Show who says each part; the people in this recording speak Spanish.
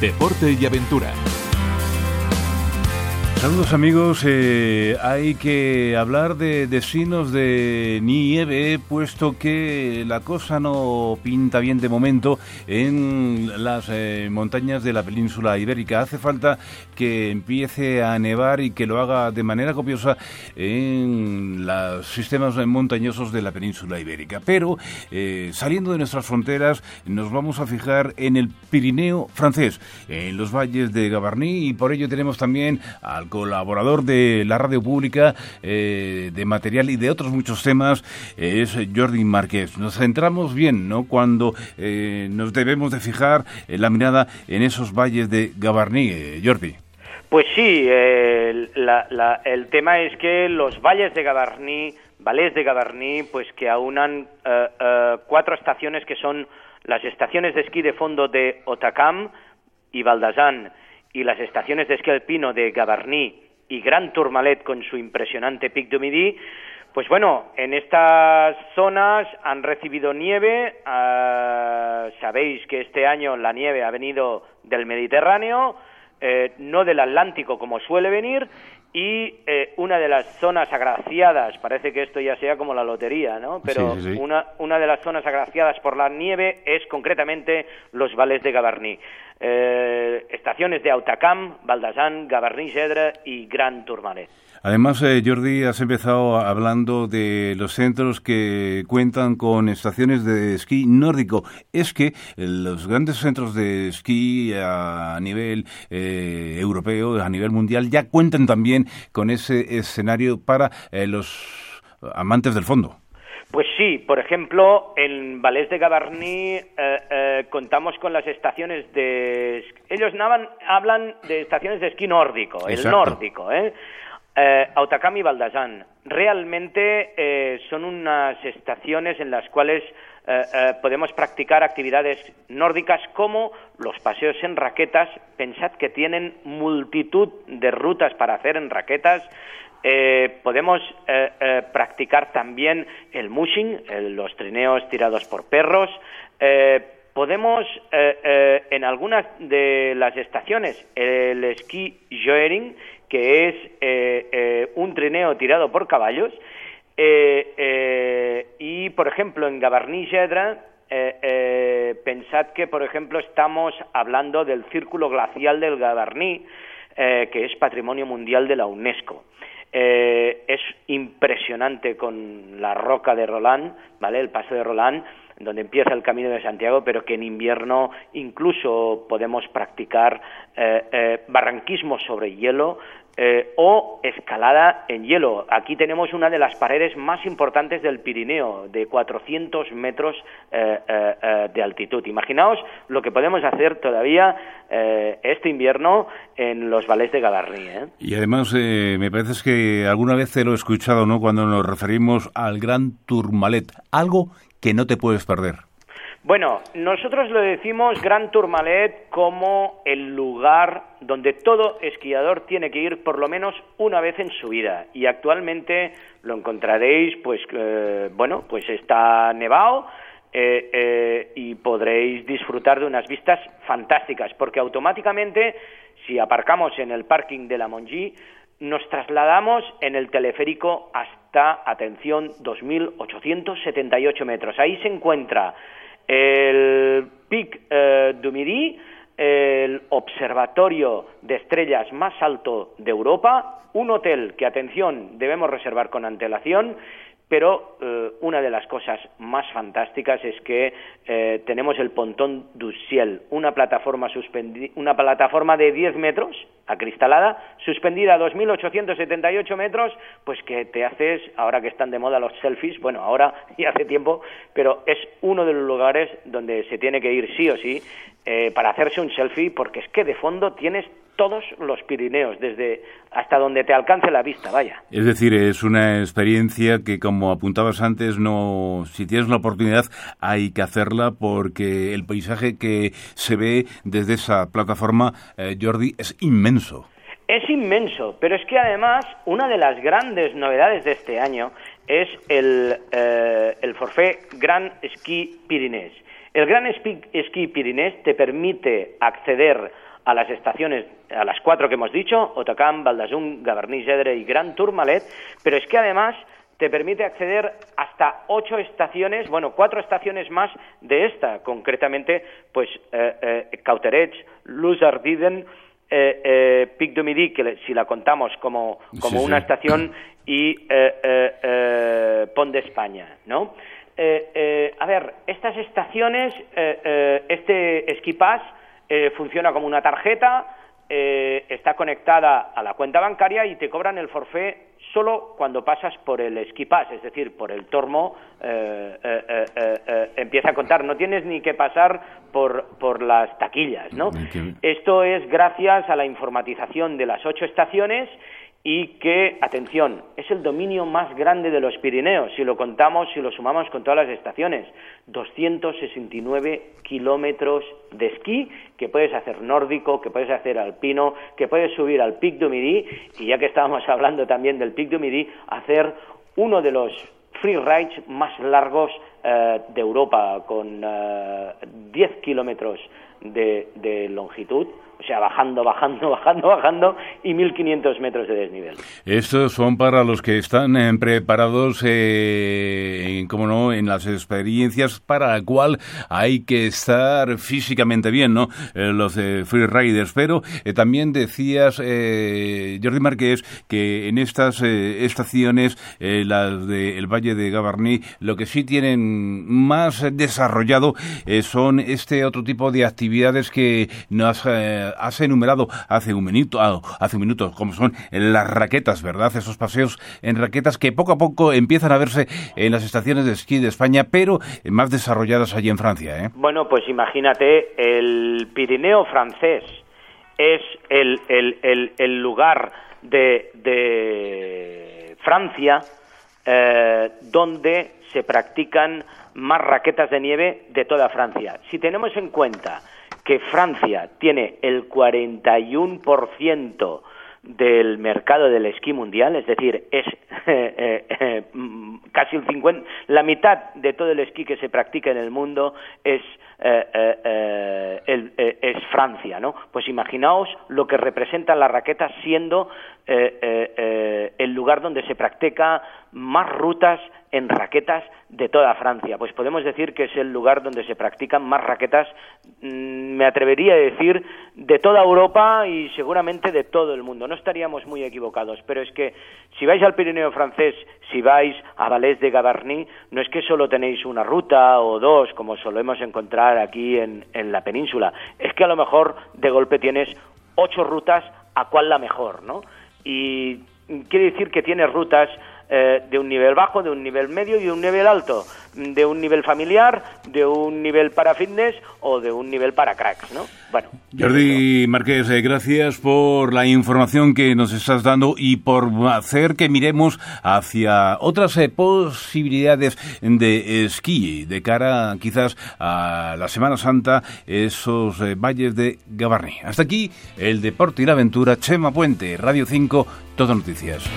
Speaker 1: Deporte y aventura.
Speaker 2: Saludos amigos, eh, hay que hablar de destinos de nieve, puesto que la cosa no pinta bien de momento en las eh, montañas de la península ibérica. Hace falta que empiece a nevar y que lo haga de manera copiosa en los sistemas montañosos de la península ibérica. Pero eh, saliendo de nuestras fronteras nos vamos a fijar en el Pirineo francés, en los valles de Gavarnie y por ello tenemos también al colaborador de la radio pública eh, de material y de otros muchos temas, eh, es Jordi Márquez. Nos centramos bien, ¿no? Cuando eh, nos debemos de fijar la mirada en esos valles de Gavarnie, Jordi.
Speaker 3: Pues sí, el, el tema es que los valles de Gavarnie, valles de Gavarnie, pues que aunan cuatro estaciones que son las estaciones de esquí de fondo de Otacam y Valdazán y las estaciones de esquí alpino de Gavarnie y Gran Tourmalet con su impresionante Pic du Midi, pues bueno, en estas zonas han recibido nieve. Ah, sabéis que este año la nieve ha venido del Mediterráneo, eh, no del Atlántico como suele venir, y eh, una de las zonas agraciadas, parece que esto ya sea como la lotería, ¿no? Pero Una, una de las zonas agraciadas por la nieve es concretamente los vales de Gavarnie. Eh, estaciones de Autacam, Baldasán, Gavarnie-Gedre y Gran Tourmalet.
Speaker 2: Además, eh, Jordi, has empezado hablando de los centros que cuentan con estaciones de esquí nórdico. Es que los grandes centros de esquí a nivel eh, europeo, a nivel mundial, ya cuentan también con ese escenario para eh, los amantes del fondo.
Speaker 3: Pues sí, por ejemplo, en Valés de Gavarnie contamos con las estaciones de... Ellos hablan de estaciones de esquí nórdico, el nórdico, ¿eh? Eh, Autacam y Baldasán realmente eh, son unas estaciones en las cuales eh, eh, podemos practicar actividades nórdicas como los paseos en raquetas. Pensad que tienen multitud de rutas para hacer en raquetas. podemos practicar también el mushing, los trineos tirados por perros. podemos en algunas de las estaciones el esquí joering que es eh, eh, un trineo tirado por caballos. Eh, y, por ejemplo, en Gavarnie-Gedra, pensad que, por ejemplo, estamos hablando del círculo glacial del Gavarnie, que es Patrimonio Mundial de la UNESCO. es impresionante con la roca de Roland, ¿vale? El paso de Roland, donde empieza el Camino de Santiago, pero que en invierno incluso podemos practicar eh, eh, barranquismo sobre hielo eh, o escalada en hielo. Aquí tenemos una de las paredes más importantes del Pirineo, de 400 metros de altitud. Imaginaos lo que podemos hacer todavía este invierno en los valles de Gavarnie.
Speaker 2: Y además, me parece que alguna vez te lo he escuchado, ¿no? Cuando nos referimos al Gran Tourmalet, algo que no te puedes perder?
Speaker 3: Bueno, nosotros lo decimos Gran Tourmalet como el lugar donde todo esquiador tiene que ir por lo menos una vez en su vida y actualmente lo encontraréis, pues eh, bueno, pues está nevado eh, eh, y podréis disfrutar de unas vistas fantásticas porque automáticamente si aparcamos en el parking de la Monji nos trasladamos en el teleférico hasta, atención, 2.878 metros. Ahí se encuentra el Pic eh, du Midi, el observatorio de estrellas más alto de Europa, un hotel que, atención, debemos reservar con antelación pero eh, una de las cosas más fantásticas es que eh, tenemos el Pontón du Ciel, una plataforma, una plataforma de 10 metros, acristalada, suspendida a 2.878 metros, pues que te haces, ahora que están de moda los selfies, bueno, ahora y hace tiempo, pero es uno de los lugares donde se tiene que ir sí o sí eh, para hacerse un selfie, porque es que de fondo tienes todos los Pirineos, desde hasta donde te alcance la vista, vaya.
Speaker 2: Es decir, es una experiencia que, como apuntabas antes, no, si tienes la oportunidad, hay que hacerla porque el paisaje que se ve desde esa plataforma, eh, Jordi, es inmenso.
Speaker 3: Es inmenso, pero es que además una de las grandes novedades de este año es el, eh, el forfait Grand Ski Pyrénées. El Grand Ski Pyrénées te permite acceder a las estaciones, a las cuatro que hemos dicho, Otacam, Valdasun, Gavarní, Gedre y Grand Tourmalet, pero es que además te permite acceder hasta ocho estaciones, bueno, cuatro estaciones más de esta, concretamente, pues eh, eh, Cauterets, Luz Ardiden, eh, eh, Pic du Midi, que si la contamos como, como una estación, y eh, Pont de España, ¿no? a ver, estas estaciones, este Esquipás funciona como una tarjeta, está conectada a la cuenta bancaria y te cobran el forfait solo cuando pasas por el esquipás, es decir, por el tormo, eh, eh, eh, empieza a contar. No tienes ni que pasar por, por las taquillas, ¿no? Esto es gracias a la informatización de las ocho estaciones y que, atención, es el dominio más grande de los Pirineos, si lo contamos, si lo sumamos con todas las estaciones. 269 kilómetros de esquí que puedes hacer nórdico, que puedes hacer alpino, que puedes subir al Pic du Midi y ya que estábamos hablando también del Pic du Midi, hacer uno de los free rides más largos eh, de Europa, con 10 eh, kilómetros de longitud o sea, bajando, bajando, bajando, bajando y 1500 metros de desnivel.
Speaker 2: Estos son para los que están eh, preparados, eh, como no, en las experiencias para la cual hay que estar físicamente bien, ¿no? Eh, los de free riders. Pero eh, también decías, Jordi Márquez, que en estas estaciones, las del Valle de Gavarní, lo que sí tienen más desarrollado son este otro tipo de actividades que nos has enumerado hace un minuto, ah, hace un minuto, como son las raquetas, ¿verdad? Esos paseos en raquetas que poco a poco empiezan a verse en las estaciones de esquí de España, pero más desarrolladas allí en Francia, ¿eh?
Speaker 3: Bueno, pues imagínate, el Pirineo francés es el, el, lugar de, de Francia eh, donde se practican más raquetas de nieve de toda Francia. Si tenemos en cuenta que Francia tiene el 41% del mercado del esquí mundial, es decir, es eh, eh, mm, casi un 50, la mitad de todo el esquí que se practica en el mundo es eh, es Francia, ¿no? Pues imaginaos lo que representan las raquetas siendo el lugar donde se practica más rutas en raquetas de toda Francia. Pues podemos decir que es el lugar donde se practican más raquetas, mm, me atrevería a decir, de toda Europa y seguramente de todo el mundo. No estaríamos muy equivocados, pero es que si vais al Pirineo francés, si vais a Valais de Gavarnie, no es que solo tenéis una ruta o dos, como solemos encontrar aquí en, en la península, es que a lo mejor de golpe tienes ocho rutas, a cuál la mejor, ¿no? Y quiere decir que tienes rutas eh, de un nivel bajo, de un nivel medio y de un nivel alto, de un nivel familiar, de un nivel para fitness o de un nivel para cracks, ¿no?
Speaker 2: Bueno. Jordi Márquez, eh, gracias por la información que nos estás dando y por hacer que miremos hacia otras eh, posibilidades de esquí de cara quizás a la Semana Santa, esos valles de Gavarní. Hasta aquí el deporte y la aventura, Chema Puente, Radio 5, Todo Noticias.